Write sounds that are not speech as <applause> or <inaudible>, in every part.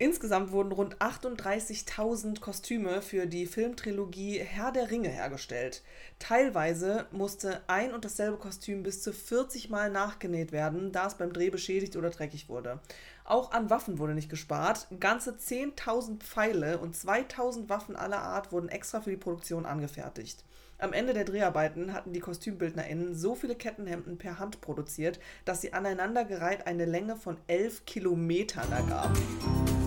Insgesamt wurden rund 38.000 Kostüme für die Filmtrilogie Herr der Ringe hergestellt. Teilweise musste ein und dasselbe Kostüm bis zu 40 Mal nachgenäht werden, da es beim Dreh beschädigt oder dreckig wurde. Auch an Waffen wurde nicht gespart. Ganze 10.000 Pfeile und 2.000 Waffen aller Art wurden extra für die Produktion angefertigt. Am Ende der Dreharbeiten hatten die KostümbildnerInnen so viele Kettenhemden per Hand produziert, dass sie aneinandergereiht eine Länge von 11 Kilometern ergaben.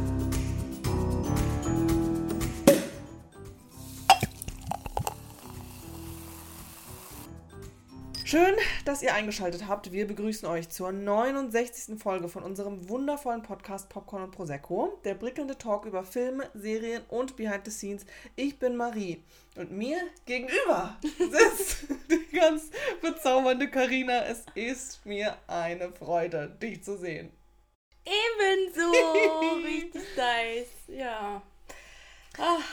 Schön, dass ihr eingeschaltet habt. Wir begrüßen euch zur 69. Folge von unserem wundervollen Podcast Popcorn und Prosecco. Der prickelnde Talk über Filme, Serien und Behind the Scenes. Ich bin Marie und mir gegenüber sitzt <laughs> die ganz bezaubernde Karina. Es ist mir eine Freude, dich zu sehen. Ebenso, <laughs> richtig nice, ja. Ach.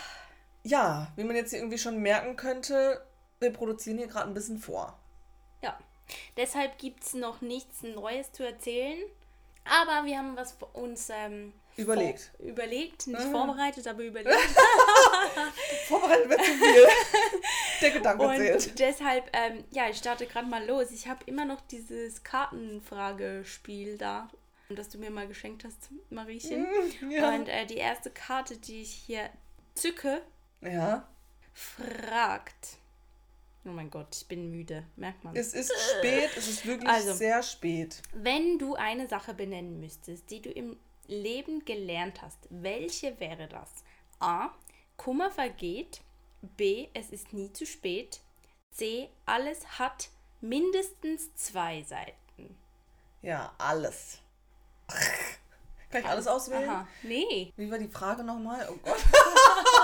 Ja, wie man jetzt irgendwie schon merken könnte, wir produzieren hier gerade ein bisschen vor. Deshalb gibt es noch nichts Neues zu erzählen. Aber wir haben was uns ähm, überlegt. Überlegt, nicht mhm. vorbereitet, aber überlegt. <laughs> <laughs> vorbereitet wird zu viel. Der Gedanke Und zählt. deshalb, ähm, ja, ich starte gerade mal los. Ich habe immer noch dieses Kartenfragespiel da, das du mir mal geschenkt hast, Mariechen. Mhm, ja. Und äh, die erste Karte, die ich hier zücke, ja. fragt. Oh mein Gott, ich bin müde, merkt man. Es ist spät, es ist wirklich also, sehr spät. Wenn du eine Sache benennen müsstest, die du im Leben gelernt hast, welche wäre das? A. Kummer vergeht. B. Es ist nie zu spät. C. Alles hat mindestens zwei Seiten. Ja, alles. <laughs> Kann ich alles auswählen? Aha. Nee. Wie war die Frage nochmal? Oh Gott. <laughs>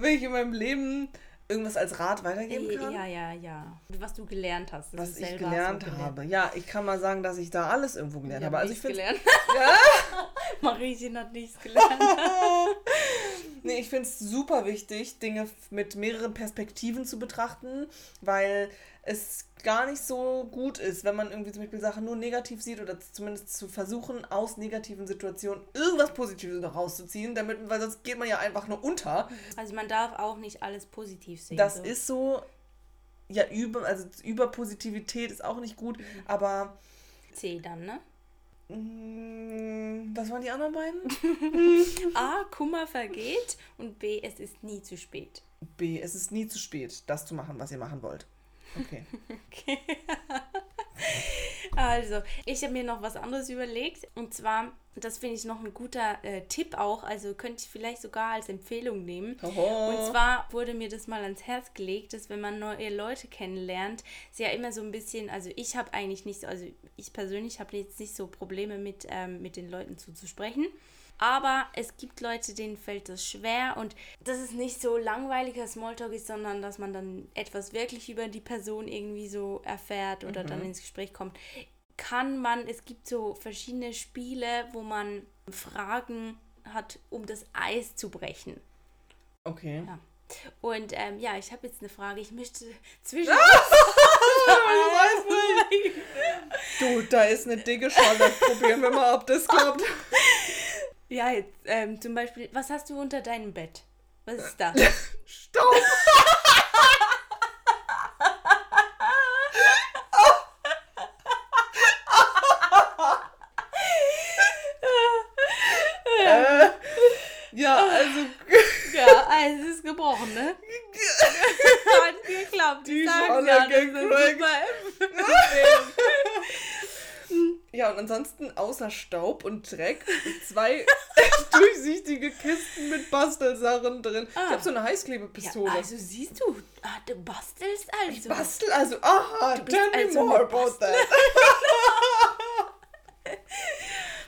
wenn ich in meinem Leben irgendwas als Rat weitergeben kann? Ja, ja, ja. Was du gelernt hast. Was ich gelernt so habe. Ja, ich kann mal sagen, dass ich da alles irgendwo gelernt ich habe. Also ich gelernt. <laughs> Ja? <laughs> Mariechen hat nichts gelernt. <laughs> nee, ich finde es super wichtig, Dinge mit mehreren Perspektiven zu betrachten, weil es gar nicht so gut ist, wenn man irgendwie zum Beispiel Sachen nur negativ sieht oder zumindest zu versuchen, aus negativen Situationen irgendwas Positives noch rauszuziehen, damit, weil sonst geht man ja einfach nur unter. Also man darf auch nicht alles positiv sehen. Das so. ist so, ja, über, also Überpositivität ist auch nicht gut, mhm. aber. C dann, ne? Mm, was waren die anderen beiden? <laughs> A. Kummer vergeht und B. Es ist nie zu spät. B. Es ist nie zu spät, das zu machen, was ihr machen wollt. Okay. okay. <laughs> also, ich habe mir noch was anderes überlegt. Und zwar, das finde ich noch ein guter äh, Tipp auch. Also könnte ich vielleicht sogar als Empfehlung nehmen. Oho. Und zwar wurde mir das mal ans Herz gelegt, dass wenn man neue Leute kennenlernt, sie ja immer so ein bisschen, also ich habe eigentlich nicht so, also ich persönlich habe jetzt nicht so Probleme mit, ähm, mit den Leuten zuzusprechen. Aber es gibt Leute, denen fällt das schwer und dass es nicht so langweiliger Smalltalk ist, sondern dass man dann etwas wirklich über die Person irgendwie so erfährt oder mhm. dann ins Gespräch kommt. Kann man, es gibt so verschiedene Spiele, wo man Fragen hat, um das Eis zu brechen. Okay. Ja. Und ähm, ja, ich habe jetzt eine Frage. Ich möchte zwischen. <laughs> du, da ist eine dicke Scholle. Probieren wir mal, ob das klappt. <laughs> Ja, jetzt, ähm, zum Beispiel, was hast du unter deinem Bett? Was ist da? <laughs> Staub! <laughs> äh, ja, also. ja, also es ist gebrochen, ne? Hat geklappt. Die Scholle ja, gekriegt. Ansonsten außer Staub und Dreck zwei <laughs> durchsichtige Kisten mit Bastelsachen drin. Ah. Ich habe so eine Heißklebepistole. Ja, also siehst du, ah, du bastelst also. Ich bastel also, aha, tell me also more about that. <laughs>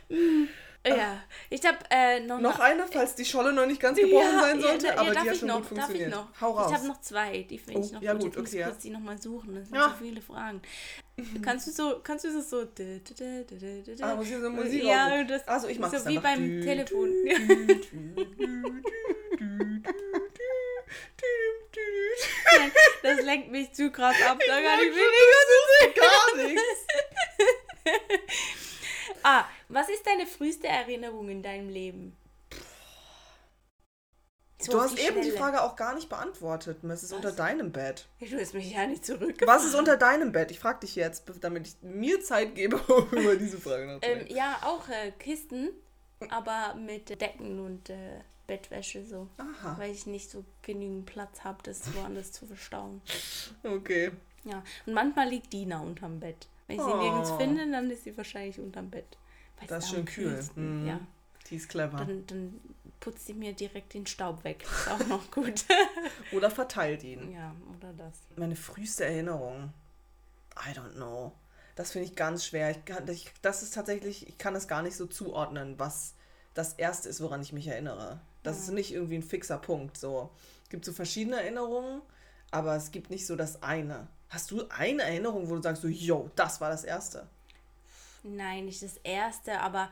<laughs> Ja, ich habe äh, noch, noch eine, falls die Scholle noch nicht ganz gebrochen ja, sein sollte, ja, aber die hat schon noch, gut funktioniert. Darf ich noch? Hau raus. Ich habe noch zwei, die finde oh, ich noch ja, gut. gut. Ich okay, muss kurz die nochmal suchen, das sind ja. so viele Fragen. kannst du so, kannst du das so... Ah, muss ich so Musik Ja, das also ich mach's so wie beim dü, Telefon. das lenkt mich zu krass ab, da kann ich weniger gar nichts. <laughs> ah, Was ist deine früheste Erinnerung in deinem Leben? So du hast eben Stelle. die Frage auch gar nicht beantwortet. Was ist Was? unter deinem Bett? Du hast mich ja nicht zurück. Was ist unter deinem Bett? Ich frage dich jetzt, damit ich mir Zeit gebe, <laughs> um über diese Frage nachzudenken. Ähm, ja, auch äh, Kisten, aber mit Decken und äh, Bettwäsche so. Aha. Weil ich nicht so genügend Platz habe, das woanders zu verstauen. Okay. Ja, und manchmal liegt Dina unterm Bett. Wenn ich sie oh. nirgends finde, dann ist sie wahrscheinlich unterm Bett. Das ist schön kühl. Mhm. Ja. Die ist clever. Dann, dann putzt sie mir direkt den Staub weg. Ist auch <laughs> noch gut. oder verteilt ihn. Ja, oder das. Meine früheste Erinnerung. I don't know. Das finde ich ganz schwer. Ich kann, ich, das ist tatsächlich, ich kann es gar nicht so zuordnen, was das erste ist, woran ich mich erinnere. Das ja. ist nicht irgendwie ein fixer Punkt. So. Es gibt so verschiedene Erinnerungen, aber es gibt nicht so das eine. Hast du eine Erinnerung, wo du sagst, so, yo, das war das erste? Nein, nicht das erste, aber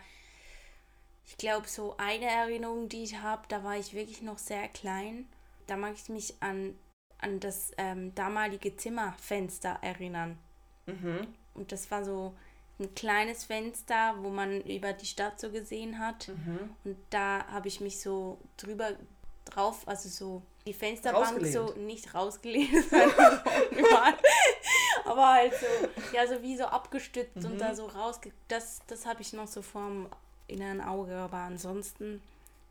ich glaube, so eine Erinnerung, die ich habe, da war ich wirklich noch sehr klein. Da mag ich mich an, an das ähm, damalige Zimmerfenster erinnern. Mhm. Und das war so ein kleines Fenster, wo man über die Stadt so gesehen hat. Mhm. Und da habe ich mich so drüber drauf, also so die Fensterbank so nicht rausgelehnt, <laughs> aber halt so, ja, so wie so abgestützt mhm. und da so rausge... Das, das habe ich noch so vorm inneren Auge, aber ansonsten,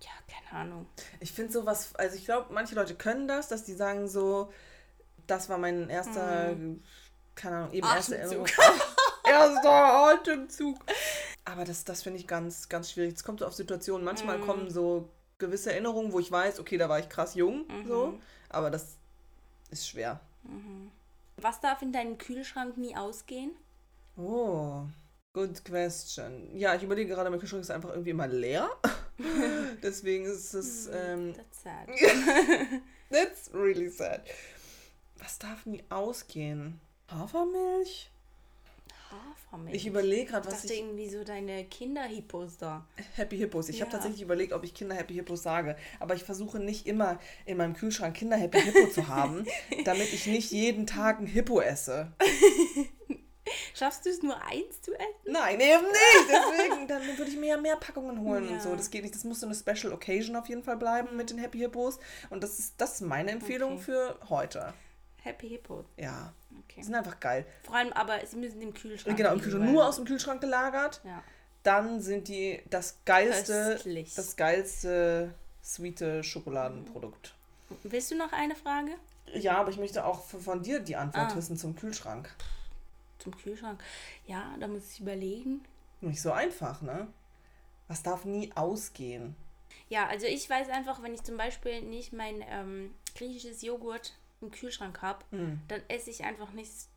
ja, keine Ahnung. Ich finde sowas, also ich glaube, manche Leute können das, dass die sagen so, das war mein erster, mhm. keine Ahnung, eben erster Erinnerung. <laughs> erster Atemzug. Aber das, das finde ich ganz, ganz schwierig. Es kommt so auf Situationen. Manchmal mhm. kommen so gewisse Erinnerungen, wo ich weiß, okay, da war ich krass jung, mhm. so. Aber das ist schwer. Mhm. Was darf in deinem Kühlschrank nie ausgehen? Oh, Good question. Ja, ich überlege gerade, mein Kühlschrank ist einfach irgendwie immer leer. <laughs> Deswegen ist es. Hm, ähm, That's sad. <laughs> That's really sad. Was darf nie ausgehen? Hafermilch? Hafermilch. Ich überlege gerade, was ich. Ich irgendwie so deine Kinderhippos da. Happy Hippos. Ich ja. habe tatsächlich überlegt, ob ich Kinder Happy Hippos sage. Aber ich versuche nicht immer in meinem Kühlschrank Kinder Happy Hippo zu haben, <laughs> damit ich nicht jeden Tag ein Hippo esse. <laughs> Schaffst du es nur eins zu essen? Nein, eben nicht. Deswegen, dann würde ich mir ja mehr Packungen holen ja. und so. Das geht nicht. Das muss so eine Special Occasion auf jeden Fall bleiben mit den Happy Hippos. Und das ist, das ist meine Empfehlung okay. für heute. Happy Hippos? Ja. Okay. Die sind einfach geil. Vor allem, aber sie müssen im Kühlschrank. Genau, im Kühlschrank. Nur aus dem Kühlschrank gelagert. Ja. Dann sind die das geilste, Köstlich. das geilste sweete Schokoladenprodukt. Willst du noch eine Frage? Ja, aber ich möchte auch von dir die Antwort ah. wissen zum Kühlschrank zum Kühlschrank. Ja, da muss ich überlegen. Nicht so einfach, ne? Was darf nie ausgehen? Ja, also ich weiß einfach, wenn ich zum Beispiel nicht mein ähm, griechisches Joghurt im Kühlschrank habe, hm. dann esse ich einfach nichts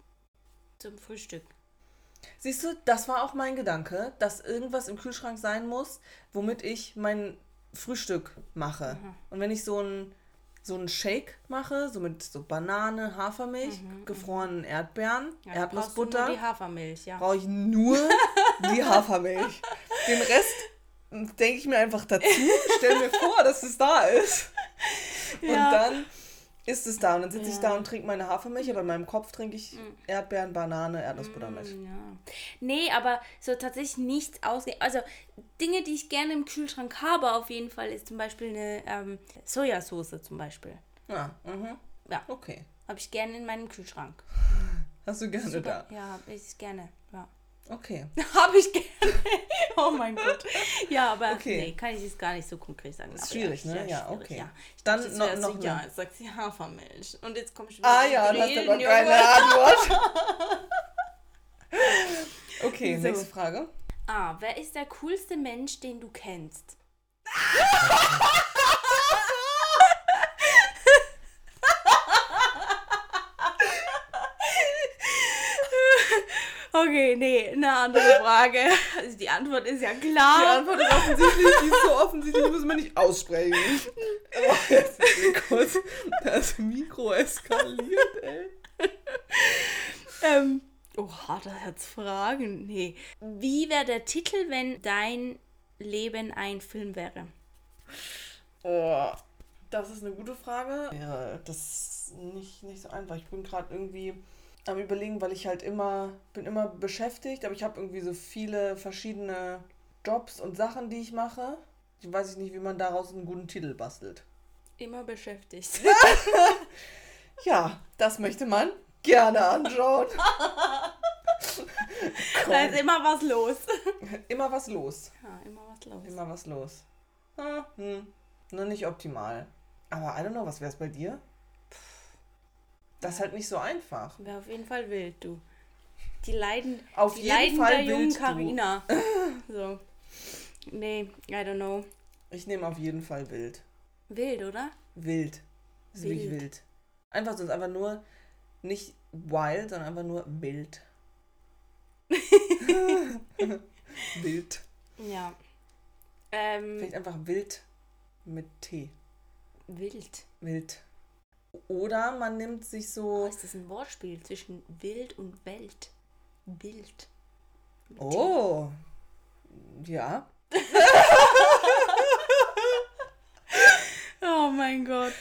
zum Frühstück. Siehst du, das war auch mein Gedanke, dass irgendwas im Kühlschrank sein muss, womit ich mein Frühstück mache. Mhm. Und wenn ich so ein so einen Shake mache, so mit so Banane, Hafermilch, mhm, mhm. gefrorenen Erdbeeren, ja, Erdnussbutter. Nur die Hafermilch, ja. Brauche ich nur die <laughs> Hafermilch. Den Rest denke ich mir einfach dazu, stell mir vor, dass es da ist. Und ja. dann ist es da. Und dann sitze ja. ich da und trinke meine Hafermilch, aber in meinem Kopf trinke ich mhm. Erdbeeren, Banane, Erdnussbuttermilch. Mm, ja. Nee, aber so tatsächlich nichts ausgehen. Also Dinge, die ich gerne im Kühlschrank habe, auf jeden Fall, ist zum Beispiel eine ähm, Sojasauce zum Beispiel. Ja, ah, mhm. Ja. Okay. Habe ich gerne in meinem Kühlschrank. Hast du gerne Super. da? Ja, ich gerne. Okay. <laughs> Habe ich gerne. <laughs> oh mein Gott. Ja, aber okay. nee, kann ich es gar nicht so konkret sagen. Das ist schwierig, ja, ne? Ja, schwierig, okay. Ja. Ich Dann dachte, noch, noch ja, jetzt sagt sie Hafermilch. Und jetzt komme ich wieder Ah ja, dann hast aber keine Antwort. <laughs> okay, so. nächste Frage. Ah, wer ist der coolste Mensch, den du kennst? Okay, nee, eine andere Frage. Also die Antwort ist ja klar. Die Antwort ist offensichtlich, die ist so offensichtlich, muss man nicht aussprechen. Oh, jetzt kurz das Mikro eskaliert, ey. ähm, oh, da hat's Fragen. Nee. Wie wäre der Titel, wenn dein Leben ein Film wäre? Oh, das ist eine gute Frage. Ja, das ist nicht, nicht so einfach. Ich bin gerade irgendwie am überlegen, weil ich halt immer, bin immer beschäftigt, aber ich habe irgendwie so viele verschiedene Jobs und Sachen, die ich mache. Ich weiß nicht, wie man daraus einen guten Titel bastelt. Immer beschäftigt. <laughs> ja, das möchte man gerne anschauen. <laughs> da ist immer was los. Immer was los. Ja, immer was los. Immer was los. Hm, hm. Nur nicht optimal. Aber I don't know, was wäre es bei dir? Das ist halt nicht so einfach. Wäre auf jeden Fall wild, du. Die leiden. Auf die jeden leiden Fall der jungen. Carina. <laughs> so. Nee, I don't know. Ich nehme auf jeden Fall wild. Wild, oder? Wild. Das ist wirklich Wild. wild. Einfach sonst einfach nur nicht wild, sondern einfach nur wild. <laughs> wild. Ja. Ähm, Vielleicht einfach wild mit T. wild. Wild. Oder man nimmt sich Oh, so. ist das ein Wortspiel zwischen wild und Welt? Wild. Oh. Ja. <laughs> Oh mein Gott.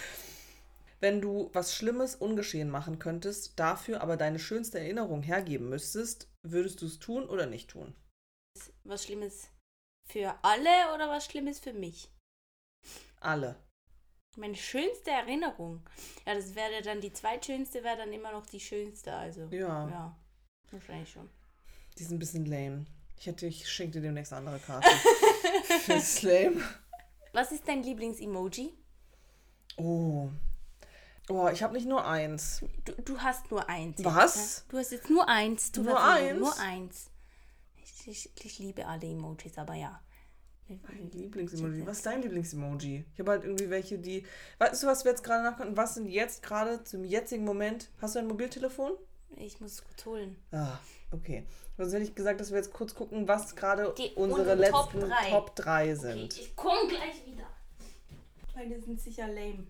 Wenn du was Schlimmes ungeschehen machen könntest, dafür aber deine schönste Erinnerung hergeben müsstest, würdest du es tun oder nicht tun? Was Schlimmes für alle oder was Schlimmes für mich? Alle. Meine schönste Erinnerung. Ja, das wäre dann die zweitschönste, wäre dann immer noch die schönste. Also. Ja. Ja. Wahrscheinlich schon. Die sind ein bisschen lame. Ich hätte, ich schenke dir demnächst andere Karten. <laughs> Fürs lame. Was ist dein Lieblings-Emoji? Oh. Oh, ich habe nicht nur eins. Du, du hast nur eins. Was? Jetzt, ne? Du hast jetzt nur eins. Du Nur hast eins? Nur eins. Ich, ich, ich liebe alle Emojis, aber ja. Mein Lieblingsemoji. Was ist dein Lieblingsemoji? Ich habe halt irgendwie welche, die. Weißt du, was wir jetzt gerade nachgucken? Was sind jetzt gerade zum jetzigen Moment? Hast du ein Mobiltelefon? Ich muss es kurz holen. Ah, okay. Sonst hätte ich gesagt, dass wir jetzt kurz gucken, was gerade unsere unsere Top letzten drei. Top 3 Okay, sind. ich komme gleich wieder. Meine sind sicher lame.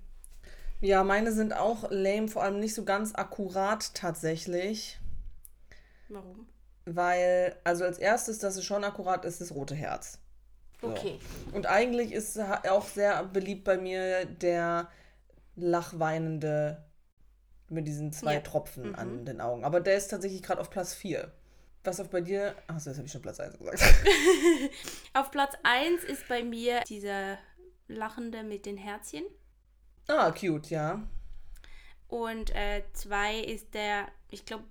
Ja, meine sind auch lame, vor allem nicht so ganz akkurat tatsächlich. Warum? Weil, also als erstes, dass es schon akkurat ist, das rote Herz. So. Okay. Und eigentlich ist auch sehr beliebt bei mir der lachweinende mit diesen zwei Ja. Tropfen Mhm. an den Augen. Aber der ist tatsächlich gerade auf Platz 4. Was auf bei dir? Achso, jetzt habe ich schon Platz 1 gesagt. <laughs> Auf Platz 1 ist bei mir dieser Lachende mit den Herzchen. ah, cute, ja. Und äh, zwei ist der, ich glaube,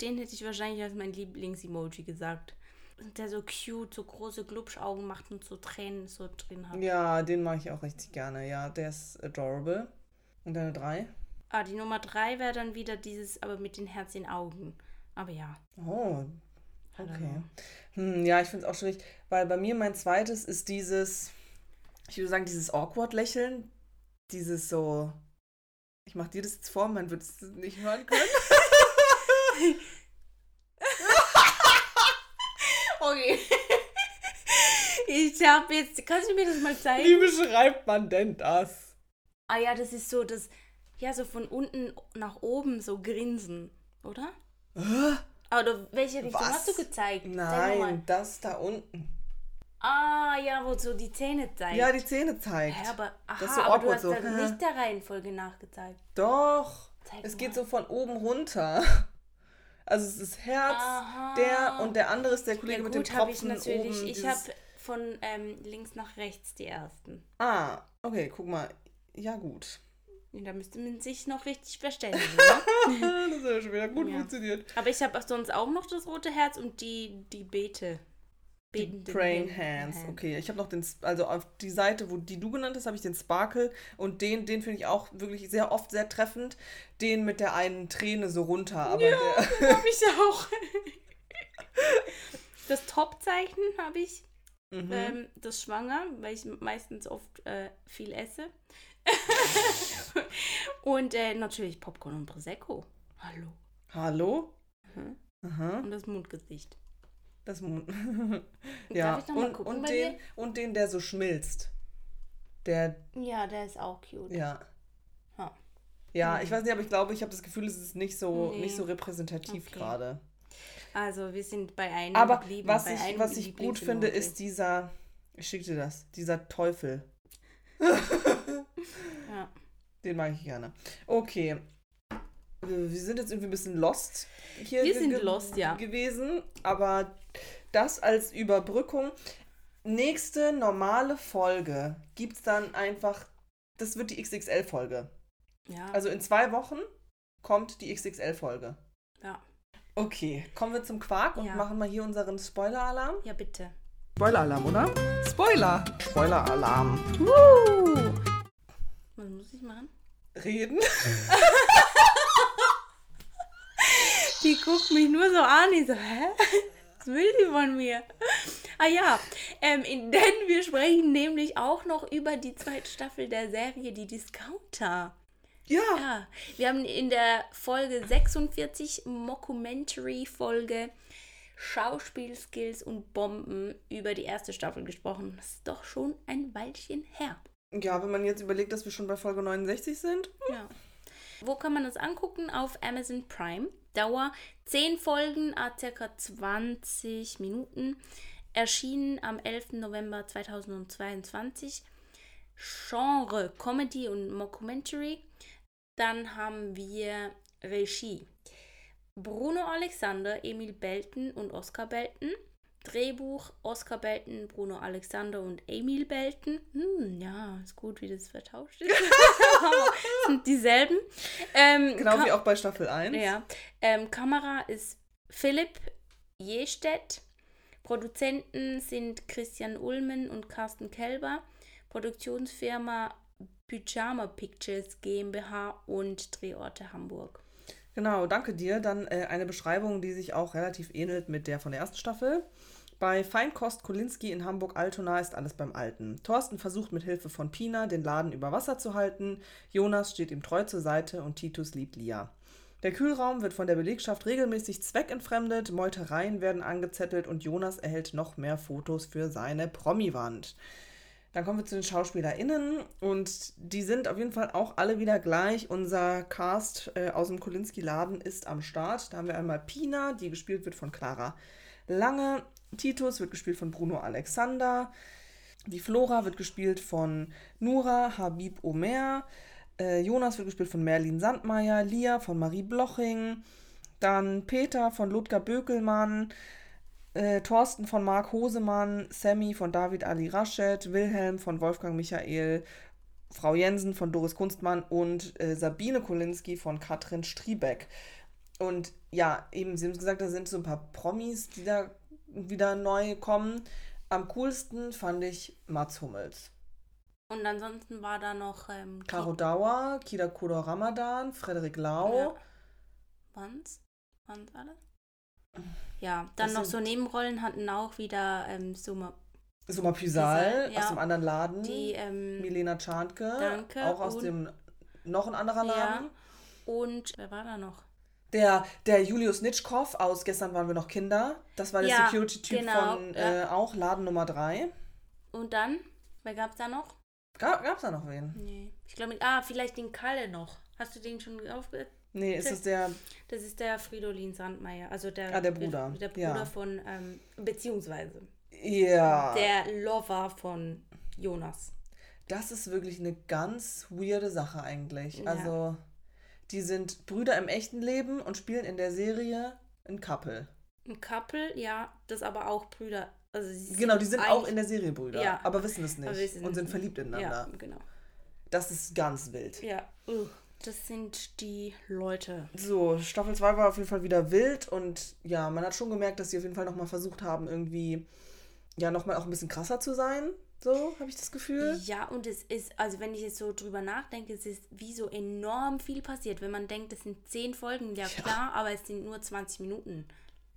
den hätte ich wahrscheinlich als mein Lieblings-Emoji gesagt. Der so cute, so große Glubschaugen macht und so Tränen so drin hat. Ja, den mag ich auch richtig gerne. Ja, der ist adorable. Und deine 3? Ah, die Nummer drei wäre dann wieder dieses, aber mit den Herzchen-Augen. Aber ja. Oh, okay. Hm, ja, ich finde es auch schwierig, weil bei mir mein zweites ist dieses, ich würde sagen, dieses Awkward-Lächeln. Dieses so, ich mache dir das jetzt vor, man wird es nicht hören können. <laughs> <laughs> ich habe jetzt, kannst du mir das mal zeigen? Wie beschreibt man denn das? Ah ja, das ist so das, ja, so von unten nach oben so grinsen, oder? Aber welche Richtung Was? hast du gezeigt? Nein, das da unten. Ah, ja, wo so die Zähne zeigt. Ja, die Zähne zeigt. Hä, aber, aha, Das ist so aber du awkward hast so. dann nicht der Reihenfolge nachgezeigt. Doch. Zeig Es mal. geht so von oben runter. Also es ist Herz, Aha. der und der andere ist der Kollege Ja, mit dem gut, habe ich Tropfen natürlich. oben. ich habe von ähm, links nach rechts die ersten. Ah, okay, guck mal. Ja, gut. Ja, Da müsste man sich noch richtig verständigen. <laughs> ne? das hat ja schon wieder gut Ja. funktioniert. Aber ich habe sonst auch noch das rote Herz und die, die Beete. Betenden Praying Hand- Hands. Okay, ich habe noch den, also auf die Seite, wo die du genannt hast, habe ich den Sparkle und den, den finde ich auch wirklich sehr oft sehr treffend. Den mit der einen Träne so runter, aber der, habe ich auch. <laughs> Das Top-Zeichen habe ich. Mhm. Ähm, das Schwanger, weil ich meistens oft äh, viel esse. <laughs> und äh, natürlich Popcorn und Prosecco. Hallo. Hallo? Mhm. Aha, Und das Mundgesicht. das Mund. <laughs> ja, Darf ich noch mal und, gucken und, bei den, und den, der so schmilzt. Der, Ja, der ist auch cute. ja. Ha. Ja, Mhm. ich weiß nicht, aber ich glaube, ich habe das Gefühl, es ist nicht so, Nee. nicht so repräsentativ Okay. gerade. Also wir sind bei einem Aber geblieben. was ich, was ich gut finde, ist dieser, ich schicke dir das, dieser Teufel. <laughs> Ja. Den mag ich gerne. Okay. Wir sind jetzt irgendwie ein bisschen lost hier Wir sind lost, ja. gewesen, aber das als Überbrückung. nächste normale Folge gibt es dann einfach, das wird die XXL-Folge. Ja. Also in zwei Wochen kommt die XXL-Folge. Okay, kommen wir zum Quark und ja. machen mal hier unseren Spoiler-Alarm. Ja, bitte. Spoiler-Alarm, oder? Spoiler! Spoiler-Alarm. Uh. Was muss ich machen? Reden. <laughs> die guckt mich nur so an. Ich so, hä? Was will die von mir? Ah ja, ähm, denn wir sprechen nämlich auch noch über die zweite Staffel der Serie Die Discounter. Ja. ja. Wir haben in der Folge 46, Mockumentary-Folge, Schauspielskills und Bomben über die erste Staffel gesprochen. Das ist doch schon ein Weilchen her. Ja, wenn man jetzt überlegt, dass wir schon bei Folge 69 sind. Hm. Ja. Wo kann man das angucken? Auf Amazon Prime. Dauer 10 Folgen, a ca. 20 Minuten. Erschienen am 11. November 2022. Genre Comedy und Mockumentary. Dann haben wir Regie. Bruno Alexander, Emil Belten und Oskar Belten. Drehbuch Oskar Belten, Bruno Alexander und Emil Belten. Hm, ja, ist gut, wie das vertauscht ist. <laughs> sind dieselben. Ähm, genau wie auch bei Staffel 1. Ja. Ähm, Kamera ist Philipp Jestedt. Produzenten sind Christian Ulmen und Carsten Kelber. Produktionsfirma Pyjama Pictures GmbH und Drehorte Hamburg. Genau, danke dir. Dann äh, eine Beschreibung, die sich auch relativ ähnelt mit der von der ersten Staffel. Bei Feinkost Kolinski in Hamburg-Altona ist alles beim Alten. Thorsten versucht mit Hilfe von Pina den Laden über Wasser zu halten. Jonas steht ihm treu zur Seite und Titus liebt Lia. Der Kühlraum wird von der Belegschaft regelmäßig zweckentfremdet, Meutereien werden angezettelt und Jonas erhält noch mehr Fotos für seine Promi-Wand. Dann kommen wir zu den SchauspielerInnen und die sind auf jeden Fall auch alle wieder gleich. Unser Cast äh, aus dem Kolinski-Laden ist am Start. Da haben wir einmal Pina, die gespielt wird von Clara Lange. Titus wird gespielt von Bruno Alexander. Die Flora wird gespielt von Nura Habib Omer. Äh, Jonas wird gespielt von Merlin Sandmeier. Lia von Marie Bloching. Dann Peter von Ludger Bökelmann äh, Thorsten von Marc Hosemann, Sammy von David Ali Raschet, Wilhelm von Wolfgang Michael, Frau Jensen von Doris Kunstmann und äh, Sabine Kolinski von Katrin Striebeck. Und ja, eben, Sie haben gesagt, da sind so ein paar Promis, die da wieder neu kommen. Am coolsten fand ich Mats Hummels. Und ansonsten war da noch ähm, Caro Dauer, Kida Kudo Ramadan, Frederik Lau. Ja. Waren's? Waren's alle? Ja, dann das noch so Nebenrollen hatten auch wieder ähm, Suma. Suma Pysal ja, aus dem anderen Laden. Die ähm, Milena Czarnke. Danke. Auch aus dem noch ein anderer Laden. Ja. Und wer war da noch? Der, der Julius Nitschkow aus Gestern waren wir noch Kinder. Das war der ja, Security-Typ genau, von äh, auch Laden Nummer 3. Und dann? Wer gab's da noch? Gab, gab's da noch wen? Nee. Ich glaube, ah, vielleicht den Kalle noch. Hast du den schon aufge Nee, ist das der. Das ist der Fridolin Sandmeier, also der, ah, der Bruder. Der Bruder ja. von, ähm, beziehungsweise. Ja. Der Lover von Jonas. Das ist wirklich eine ganz weirde Sache eigentlich. Ja. Also, die sind Brüder im echten Leben und spielen in der Serie ein Couple. Ein Couple, ja, das aber auch Brüder. Also genau, die sind auch in der Serie Brüder, ja, aber wissen es nicht und sind verliebt ineinander. Ja, genau. Das ist ganz wild. Ja. Uh. Das sind die Leute. So, Staffel 2 war auf jeden Fall wieder wild und ja, man hat schon gemerkt, dass sie auf jeden Fall nochmal versucht haben, irgendwie ja nochmal auch ein bisschen krasser zu sein. So, habe ich das Gefühl. Ja, und es ist, also wenn ich jetzt so drüber nachdenke, es ist wie so enorm viel passiert. Wenn man denkt, es sind 10 Folgen, ja, ja. klar, aber es sind nur 20 Minuten.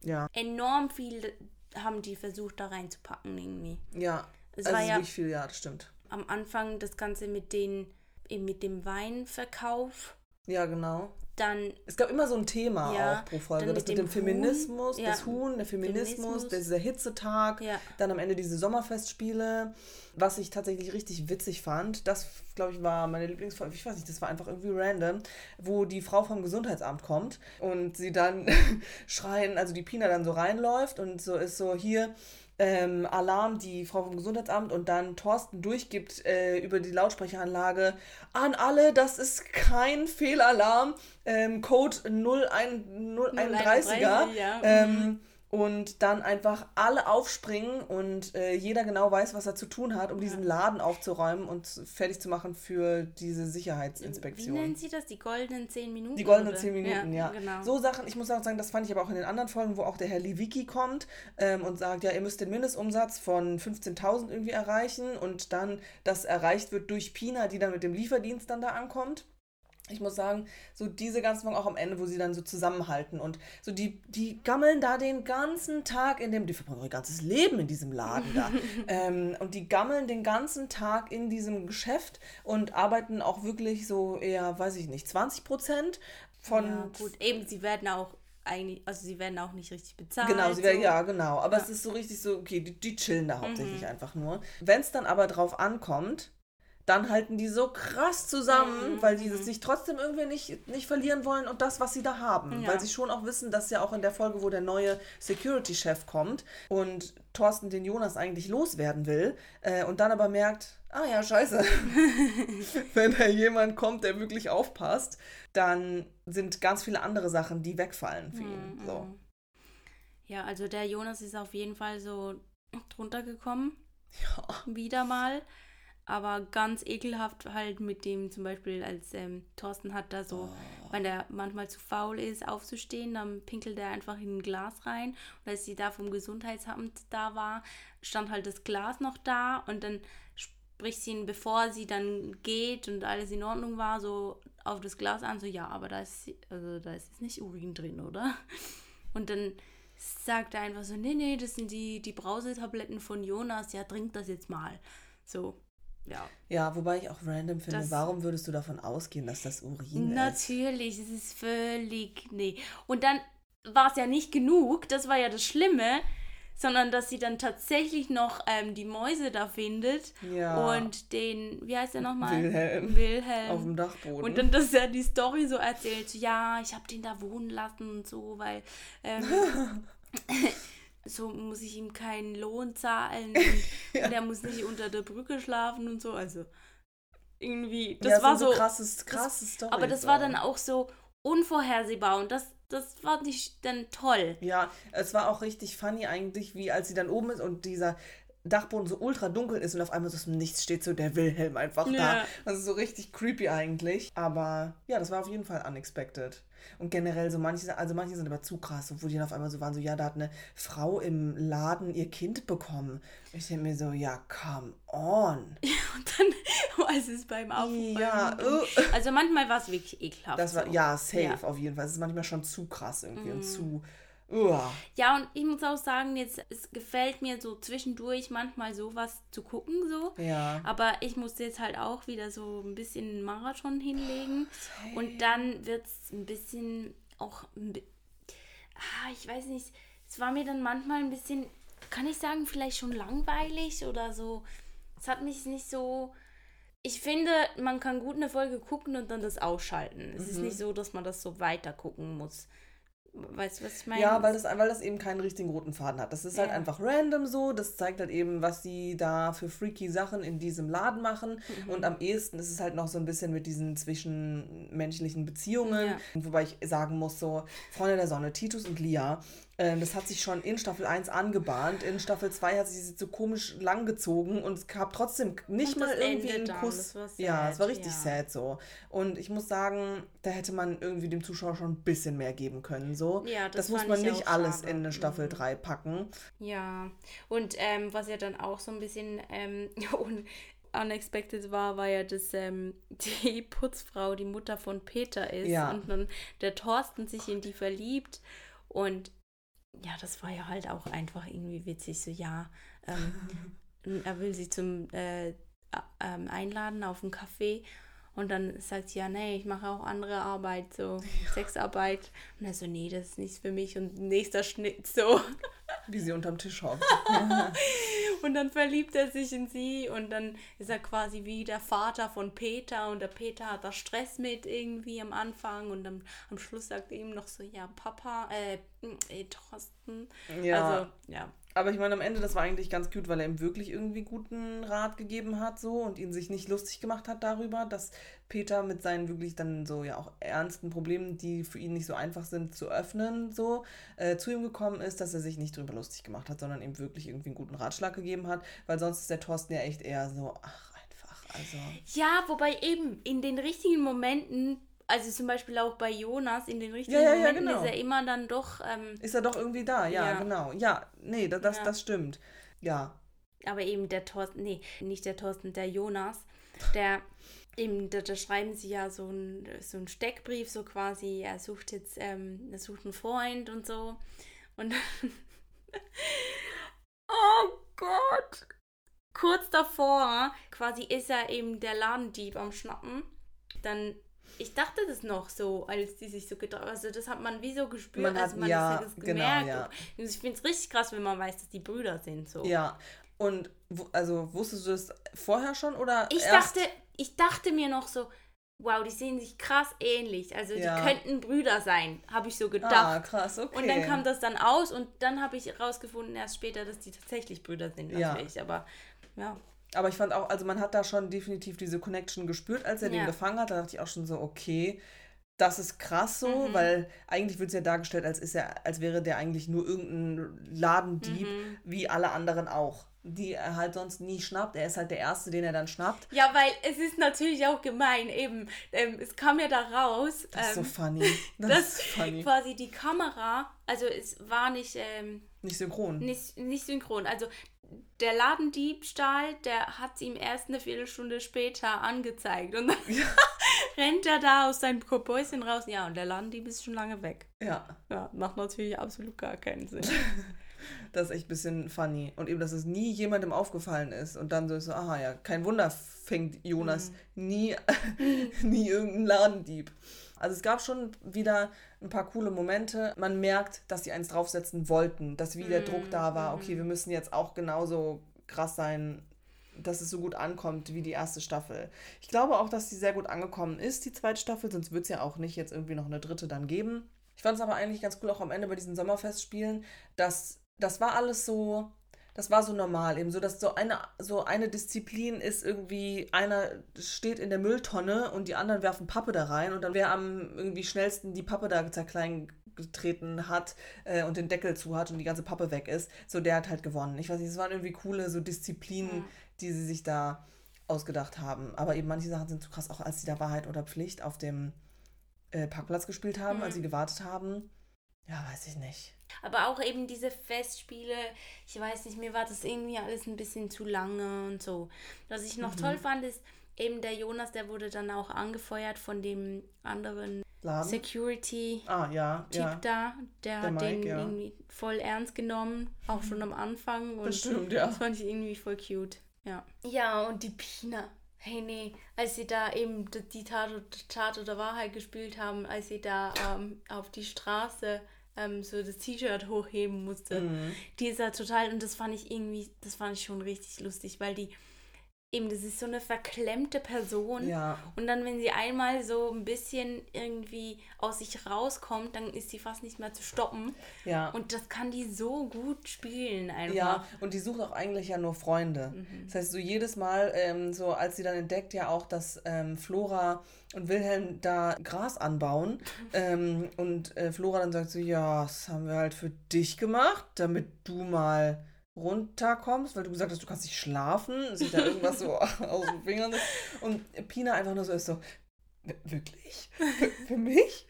Ja. Enorm viel haben die versucht, da reinzupacken irgendwie. Ja, es also war ja viel, ja, das stimmt. Am Anfang das Ganze mit den eben mit dem Weinverkauf. Ja, genau. Dann. Es gab immer so ein Thema ja, auch pro Folge. Das mit, dem, dem Feminismus, Huhn, das Huhn, der Feminismus, Feminismus. dieser Hitzetag, ja. dann am Ende diese Sommerfestspiele. Was ich tatsächlich richtig witzig fand, das glaube ich war meine Lieblingsfolge, ich weiß nicht, das war einfach irgendwie random, wo die Frau vom Gesundheitsamt kommt und sie dann <laughs> schreien, also die Pina dann so reinläuft und so ist so hier ähm, Alarm die Frau vom Gesundheitsamt und dann Thorsten durchgibt äh, über die Lautsprecheranlage an alle, das ist kein Fehlalarm, ähm, Code 01, 031er. Ja. Ähm, und dann einfach alle aufspringen und äh, jeder genau weiß, was er zu tun hat, um ja. diesen Laden aufzuräumen und fertig zu machen für diese Sicherheitsinspektion. Wie nennen Sie das? Die goldenen zehn Minuten? Die goldenen zehn Minuten, ja. ja. Genau. So Sachen, ich muss auch sagen, das fand ich aber auch in den anderen Folgen, wo auch der Herr Lewicki kommt ähm, und sagt, ja, ihr müsst den Mindestumsatz von 15.000 irgendwie erreichen und dann das erreicht wird durch Pina, die dann mit dem Lieferdienst dann da ankommt ich muss sagen, so diese ganzen Folgen auch am Ende, wo sie dann so zusammenhalten und so die, die gammeln da den ganzen Tag in dem, die verbringen ihr ganzes Leben in diesem Laden da. <laughs> ähm, und die gammeln den ganzen Tag in diesem Geschäft und arbeiten auch wirklich so eher, weiß ich nicht, 20 Prozent von. Ja, gut, eben, sie werden auch eigentlich, also sie werden auch nicht richtig bezahlt. Genau, sie werden, so. ja, genau. Aber ja. es ist so richtig so, okay, die, die chillen da hauptsächlich mhm. einfach nur. Wenn es dann aber drauf ankommt, dann halten die so krass zusammen, mhm. weil die sich trotzdem irgendwie nicht, nicht verlieren wollen und das, was sie da haben. Ja. Weil sie schon auch wissen, dass ja auch in der Folge, wo der neue Security-Chef kommt und Thorsten den Jonas eigentlich loswerden will äh, und dann aber merkt, ah ja, scheiße, <laughs> wenn da jemand kommt, der wirklich aufpasst, dann sind ganz viele andere Sachen, die wegfallen für ihn. Mhm. So. Ja, also der Jonas ist auf jeden Fall so drunter gekommen. Ja. Wieder mal aber ganz ekelhaft halt mit dem zum Beispiel, als ähm, Thorsten hat da so, oh. wenn er manchmal zu faul ist, aufzustehen, dann pinkelt er einfach in ein Glas rein. Und als sie da vom Gesundheitsamt da war, stand halt das Glas noch da und dann spricht sie ihn, bevor sie dann geht und alles in Ordnung war, so auf das Glas an, so ja, aber da ist, also da ist jetzt nicht Urin drin, oder? Und dann sagt er einfach so, nee, nee, das sind die, die Brausetabletten von Jonas, ja, trink das jetzt mal. So, ja. Ja, wobei ich auch random finde, das, warum würdest du davon ausgehen, dass das Urin natürlich, ist? Natürlich, es ist völlig. Nee. Und dann war es ja nicht genug, das war ja das Schlimme, sondern dass sie dann tatsächlich noch ähm, die Mäuse da findet ja. und den, wie heißt der nochmal? Wilhelm. Wilhelm. Auf dem Dachboden. Und dann, dass er die Story so erzählt, ja, ich habe den da wohnen lassen und so, weil ähm, <laughs> <laughs> so muss ich ihm keinen Lohn zahlen <laughs> und, ja. und, er muss nicht unter der Brücke schlafen und so. Also irgendwie, das ja, war so, krasses, krasses das, Aber das war dann auch so unvorhersehbar und das, das fand ich dann toll. Ja, es war auch richtig funny eigentlich, wie als sie dann oben ist und dieser Dachboden so ultra dunkel ist und auf einmal so aus dem Nichts steht so der Wilhelm einfach ja. da. Also so richtig creepy eigentlich. Aber ja, das war auf jeden Fall unexpected. Und generell so manche, also manche sind aber zu krass, wo die dann auf einmal so waren, so, ja, da hat eine Frau im Laden ihr Kind bekommen. Ich denke mir so, ja, come on. <laughs> Ja, und dann, <laughs> als es beim Aufräumen. Ja, uh. Also manchmal war es wirklich ekelhaft. Das war, so. ja, safe ja. auf jeden Fall. Es ist manchmal schon zu krass irgendwie mm. und zu Uah. Ja, und ich muss auch sagen, jetzt, es gefällt mir so zwischendurch manchmal sowas zu gucken, so. Ja. Aber ich musste jetzt halt auch wieder so ein bisschen Marathon hinlegen. Oh, und dann wird es ein bisschen auch. Ah, ich weiß nicht, es war mir dann manchmal ein bisschen, kann ich sagen, vielleicht schon langweilig oder so. Es hat mich nicht so. Ich finde, man kann gut eine Folge gucken und dann das ausschalten. Es mhm. ist nicht so, dass man das so weiter gucken muss. Weißt du, was ich meine? Ja, weil das, weil das eben keinen richtigen roten Faden hat. Das ist halt ja. halt einfach random so. Das zeigt halt eben, was sie da für freaky Sachen in diesem Laden machen. Mhm. Und am ehesten ist es halt noch so ein bisschen mit diesen zwischenmenschlichen Beziehungen. Ja. Wobei ich sagen muss, so Freunde der Sonne, Titus und Lia, das hat sich schon in Staffel 1 angebahnt. In Staffel 2 hat sich so komisch langgezogen und es gab trotzdem nicht mal irgendwie einen Kuss. ja, es war richtig ja. sad so. Und ich muss sagen, da hätte man irgendwie dem Zuschauer schon ein bisschen mehr geben können. So. Ja, das, das muss man nicht alles schade. in eine Staffel mhm. 3 packen. Ja, und ähm, was ja dann auch so ein bisschen ähm, <laughs> unexpected war, war ja, dass ähm, die Putzfrau die Mutter von Peter ist ja. und dann der Thorsten sich in die verliebt und ja, das war ja halt auch einfach irgendwie witzig. So, ja, ähm, <laughs> er will sie zum äh, ähm, einladen auf einen Kaffee und dann sagt sie, ja, nee, ich mache auch andere Arbeit, so ja. Sexarbeit. Und er so, nee, das ist nichts für mich. Und nächster Schnitt so. Wie sie unterm Tisch hockt. <laughs> und dann verliebt er sich in sie und dann ist er quasi wie der Vater von Peter und der Peter hat da Stress mit irgendwie am Anfang und dann am Schluss sagt er ihm noch so, ja, Papa, äh, äh Thorsten. Ja. Also, ja. Aber ich meine, am Ende, das war eigentlich ganz cute, weil er ihm wirklich irgendwie guten Rat gegeben hat, so und ihn sich nicht lustig gemacht hat darüber, dass Peter mit seinen wirklich dann so ja auch ernsten Problemen, die für ihn nicht so einfach sind zu öffnen, so äh, zu ihm gekommen ist, dass er sich nicht darüber lustig gemacht hat, sondern ihm wirklich irgendwie einen guten Ratschlag gegeben hat, weil sonst ist der Thorsten ja echt eher so, ach, einfach, also. Ja, wobei eben in den richtigen Momenten also zum Beispiel auch bei Jonas, in den richtigen Ja, ja, Momenten genau. ist er immer dann doch. Ähm, Ist er doch irgendwie da, ja, genau. Ja, nee, das, das, das stimmt. Ja. aber eben der Thorsten, nee, nicht der Thorsten, der Jonas, der eben, da, da schreiben sie ja so ein so einen Steckbrief, so quasi, er sucht jetzt, ähm, er sucht einen Freund und so. Und <laughs> oh Gott! Kurz davor, quasi ist er eben der Ladendieb am Schnappen. Dann, ich dachte das noch so, als die sich so getraut Also das hat man wie so gespürt, Man hat- also man ja, hat das genau, gemerkt. ja. Und ich finde es richtig krass, wenn man weiß, dass die Brüder sind. So. Ja. Und also wusstest du das vorher schon oder Ich erst? dachte, ich dachte mir noch so, wow, die sehen sich krass ähnlich. Also Ja. die könnten Brüder sein, habe ich so Ah, gedacht. krass, okay. Und dann kam das dann aus und dann habe ich herausgefunden erst später, dass die tatsächlich Brüder sind Ja. natürlich. Aber ja. Aber ich fand auch, also man hat da schon definitiv diese Connection gespürt, als er den Ja. gefangen hat. Da dachte ich auch schon so, okay, das ist krass so, Mhm. weil eigentlich wird es ja dargestellt, als ist er, als wäre der eigentlich nur irgendein Ladendieb, Mhm. wie alle anderen auch. Die er halt sonst nie schnappt. Er ist halt der Erste, den er dann schnappt. Ja, weil es ist natürlich auch gemein, eben, ähm, es kam ja da raus, Das ist so ähm, funny. <laughs> Das dass ist funny. quasi die Kamera, also es war nicht, ähm, Nicht synchron. nicht, nicht synchron. Also der Ladendiebstahl, der hat ihm erst eine Viertelstunde später angezeigt. Und dann <laughs> rennt er da aus seinem Kabäuschen raus. Ja, und der Ladendieb ist schon lange weg. Ja, Ja, macht natürlich absolut gar keinen Sinn. <laughs> das ist echt ein bisschen funny. Und eben, dass es nie jemandem aufgefallen ist. Und dann so ist so, aha, ja, kein Wunder fängt Jonas Mhm. nie, <laughs> nie irgendeinen Ladendieb. Also es gab schon wieder ein paar coole Momente. Man merkt, dass sie eins draufsetzen wollten, dass wieder Mhm, Druck da war. Okay, wir müssen jetzt auch genauso krass sein, dass es so gut ankommt wie die erste Staffel. Ich glaube auch, dass sie sehr gut angekommen ist, die zweite Staffel, sonst wird es ja auch nicht jetzt irgendwie noch eine dritte dann geben. Ich fand es aber eigentlich ganz cool, auch am Ende bei diesen Sommerfestspielen, dass das war alles so, das war so normal, eben so, dass so eine, so eine Disziplin ist irgendwie, einer steht in der Mülltonne und die anderen werfen Pappe da rein und dann wer am irgendwie schnellsten die Pappe da zerklein getreten hat äh, und den Deckel zu hat und die ganze Pappe weg ist, so der hat halt gewonnen. Ich weiß nicht, es waren irgendwie coole so Disziplinen, Ja. die sie sich da ausgedacht haben. Aber eben manche Sachen sind zu krass, auch als sie da Wahrheit oder Pflicht auf dem äh, Parkplatz gespielt haben, Mhm. als sie gewartet haben. Ja, weiß ich nicht. Aber auch eben diese Festspiele, ich weiß nicht, mir war das irgendwie alles ein bisschen zu lange und so. Was ich noch Mhm. toll fand, ist eben der Jonas, der wurde dann auch angefeuert von dem anderen Laden? Security. ah, ja, ja. da, der, Der hat Mike, den ja. irgendwie voll ernst genommen, auch schon am Anfang. Und Das stimmt, ja. Das fand ich irgendwie voll cute. Ja. Ja, und die Pina. Hey, nee, als sie da eben die die Tat, Tat oder Wahrheit gespielt haben, als sie da ähm, auf die Straße ähm, so das T-Shirt hochheben musste. Mhm. Die ist ja total, und das fand ich irgendwie, das fand ich schon richtig lustig, weil die eben, das ist so eine verklemmte Person. Ja, Und dann, wenn sie einmal so ein bisschen irgendwie aus sich rauskommt, dann ist sie fast nicht mehr zu stoppen. ja. Und das kann die so gut spielen einfach. Ja, und die sucht auch eigentlich ja nur Freunde. Mhm. Das heißt, so jedes Mal, ähm, so als sie dann entdeckt ja auch, dass ähm, Flora und Wilhelm da Gras anbauen <laughs> ähm, und äh, Flora dann sagt so, ja, das haben wir halt für dich gemacht, damit du mal runterkommst, weil du gesagt hast, du kannst nicht schlafen, sich da irgendwas so <laughs> aus den Fingern und Pina einfach nur so ist so, "W- wirklich? Für, für mich?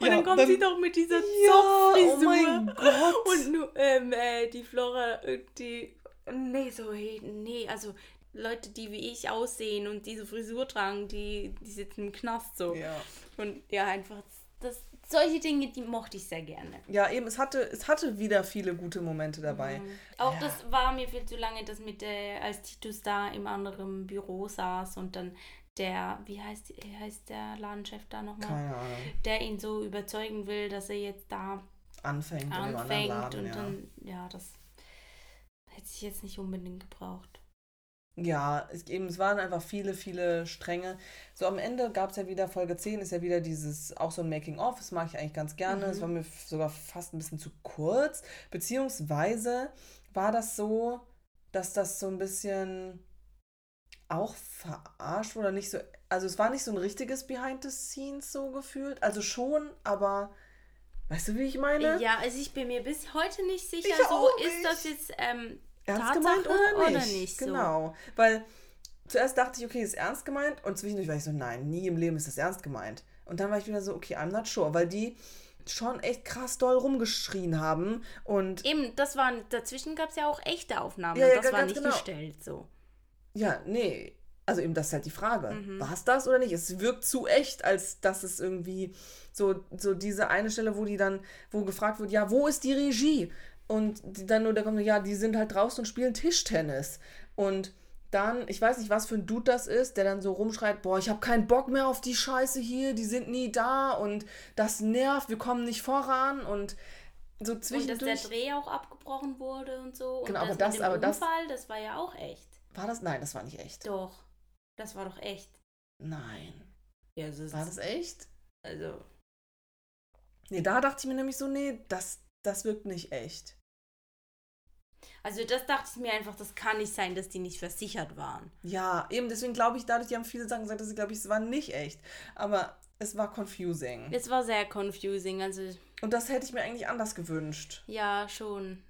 Und Ja, dann kommt sie doch mit dieser Ja, Zopffrisur. oh mein Gott. Und nu- ähm, äh, die Flora, äh, die. Nee, so, nee, also Leute, die wie ich aussehen und diese Frisur tragen, die, die sitzen im Knast so. Ja. Und ja, einfach, das, solche Dinge, die mochte ich sehr gerne. Ja, eben, es hatte, es hatte wieder viele gute Momente dabei. Auch Ja. das war mir viel zu lange, das mit der, als Titus da im anderen Büro saß und dann der, wie heißt, wie heißt der Ladenchef da nochmal? Keine Ahnung. Der ihn so überzeugen will, dass er jetzt da Anfängt, anfängt Laden, und ja. dann, ja, das hätte ich jetzt nicht unbedingt gebraucht. Ja, es, eben, es waren einfach viele, viele Stränge. So am Ende gab es ja wieder, Folge 10 ist ja wieder dieses, auch so ein Making-of, das mag ich eigentlich ganz gerne. Mhm. Es war mir sogar fast ein bisschen zu kurz, beziehungsweise war das so, dass das so ein bisschen auch verarscht oder nicht so. Also es war nicht so ein richtiges Behind the Scenes so gefühlt. Also schon, aber weißt du, wie ich meine? Ja, also ich bin mir bis heute nicht sicher, ich so ist das jetzt ähm, ernst Tatsache gemeint oder nicht? Oder nicht so. Genau. Weil zuerst dachte ich, okay, ist ernst gemeint und zwischendurch war ich so, nein, nie im Leben ist das ernst gemeint. Und dann war ich wieder so, okay, I'm not sure, weil die schon echt krass doll rumgeschrien haben und eben das waren dazwischen gab es ja auch echte Aufnahmen ja, ja, das war nicht genau. gestellt so ja nee also eben das ist halt die Frage mhm. war es das oder nicht es wirkt zu echt als dass es irgendwie so so diese eine Stelle wo die dann wo gefragt wird ja wo ist die Regie und dann nur der kommt ja die sind halt draußen und spielen Tischtennis und dann, ich weiß nicht, was für ein Dude das ist, der dann so rumschreit, boah, ich habe keinen Bock mehr auf die Scheiße hier, die sind nie da und das nervt, wir kommen nicht voran und so zwischendurch. Und dass der Dreh auch abgebrochen wurde und so. Genau, und aber das, aber das. Unfall, das war ja auch echt. War das? Nein, das war nicht echt. Doch, das war doch echt. Nein. Ja, das war das echt? Also. Nee, da dachte ich mir nämlich so, nee, das, das wirkt nicht echt. Also das dachte ich mir einfach, das kann nicht sein, dass die nicht versichert waren. Ja, eben, deswegen glaube ich, dadurch, die haben viele Sachen gesagt, dass sie, glaube ich, es war nicht echt. Aber es war confusing. Es war sehr confusing, also. Und das hätte ich mir eigentlich anders gewünscht. Ja, schon.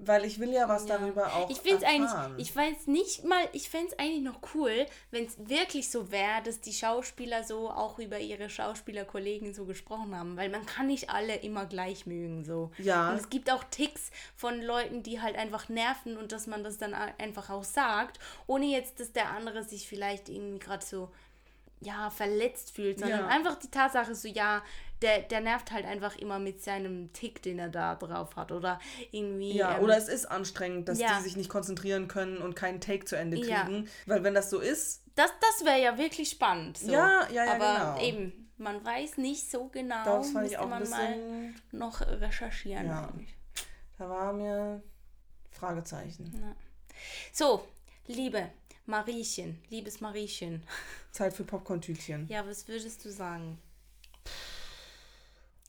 Weil ich will ja was ja. darüber auch. Ich finde es eigentlich, ich weiß nicht mal, ich fände es eigentlich noch cool, wenn es wirklich so wäre, dass die Schauspieler so auch über ihre Schauspielerkollegen so gesprochen haben. Weil man kann nicht alle immer gleich mögen. So. Ja. Und es gibt auch Ticks von Leuten, die halt einfach nerven und dass man das dann einfach auch sagt, ohne jetzt, dass der andere sich vielleicht irgendwie gerade so ja, verletzt fühlt, sondern ja. einfach die Tatsache so, ja, der, der nervt halt einfach immer mit seinem Tick, den er da drauf hat. Oder irgendwie. Ja, ähm, oder es ist anstrengend, dass ja. die sich nicht konzentrieren können und keinen Take zu Ende kriegen. Ja. Weil wenn das so ist. Das, das wäre ja wirklich spannend. So. Ja, ja, ja. Aber genau. eben, man weiß nicht so genau. Das fand ich auch man bisschen, mal noch recherchieren. Ja. Da war mir Fragezeichen. Ja. So, Liebe, Mariechen, liebes Mariechen. Zeit für Popcorn-Tütchen. Ja, was würdest du sagen?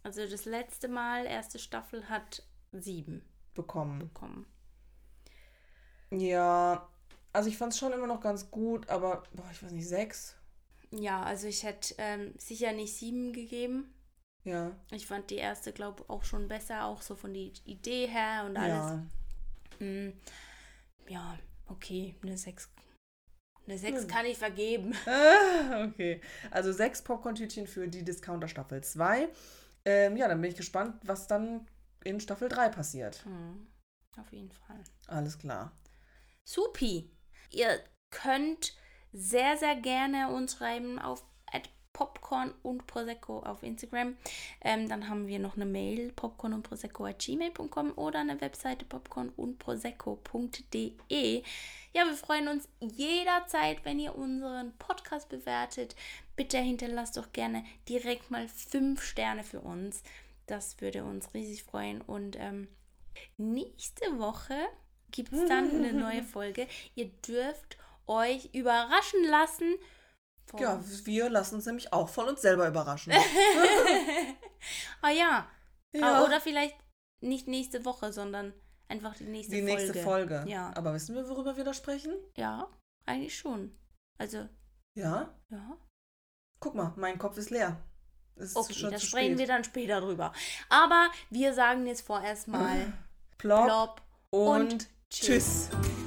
Also das letzte Mal, erste Staffel, hat sieben bekommen. bekommen. Ja, also ich fand es schon immer noch ganz gut, aber boah, ich weiß nicht, sechs. Ja, also ich hätte ähm, sicher nicht sieben gegeben. Ja. Ich fand die erste, glaube ich, auch schon besser, auch so von der Idee her und alles. Ja, hm, ja okay, eine sechs eine 6 hm. kann ich vergeben. Ah, <laughs> okay. Also 6 Popcorn-Tütchen für die Discounter Staffel 2. Ähm, ja, dann bin ich gespannt, was dann in Staffel 3 passiert. Mhm. Auf jeden Fall. Alles klar. Supi. Ihr könnt sehr, sehr gerne uns schreiben auf Popcorn und Prosecco auf Instagram. Ähm, dann haben wir noch eine Mail, popcorn und Prosecco at gmail.com oder eine Webseite popcorn und Prosecco.de. Ja, wir freuen uns jederzeit, wenn ihr unseren Podcast bewertet. Bitte hinterlasst doch gerne direkt mal fünf Sterne für uns. Das würde uns riesig freuen. Und ähm, nächste Woche gibt es dann eine <laughs> neue Folge. Ihr dürft euch überraschen lassen ja, wir lassen uns nämlich auch von uns selber überraschen. <laughs> ah ja. ja. Ah, oder vielleicht nicht nächste Woche, sondern einfach die nächste Folge. Die nächste Folge. Ja. Aber wissen wir, worüber wir da sprechen? Ja, eigentlich schon. Also. Ja? Ja. Guck mal, mein Kopf ist leer. Ist okay, da sprechen wir dann später drüber. Aber wir sagen jetzt vorerst mal Plop, Plop und, und tschüss. tschüss.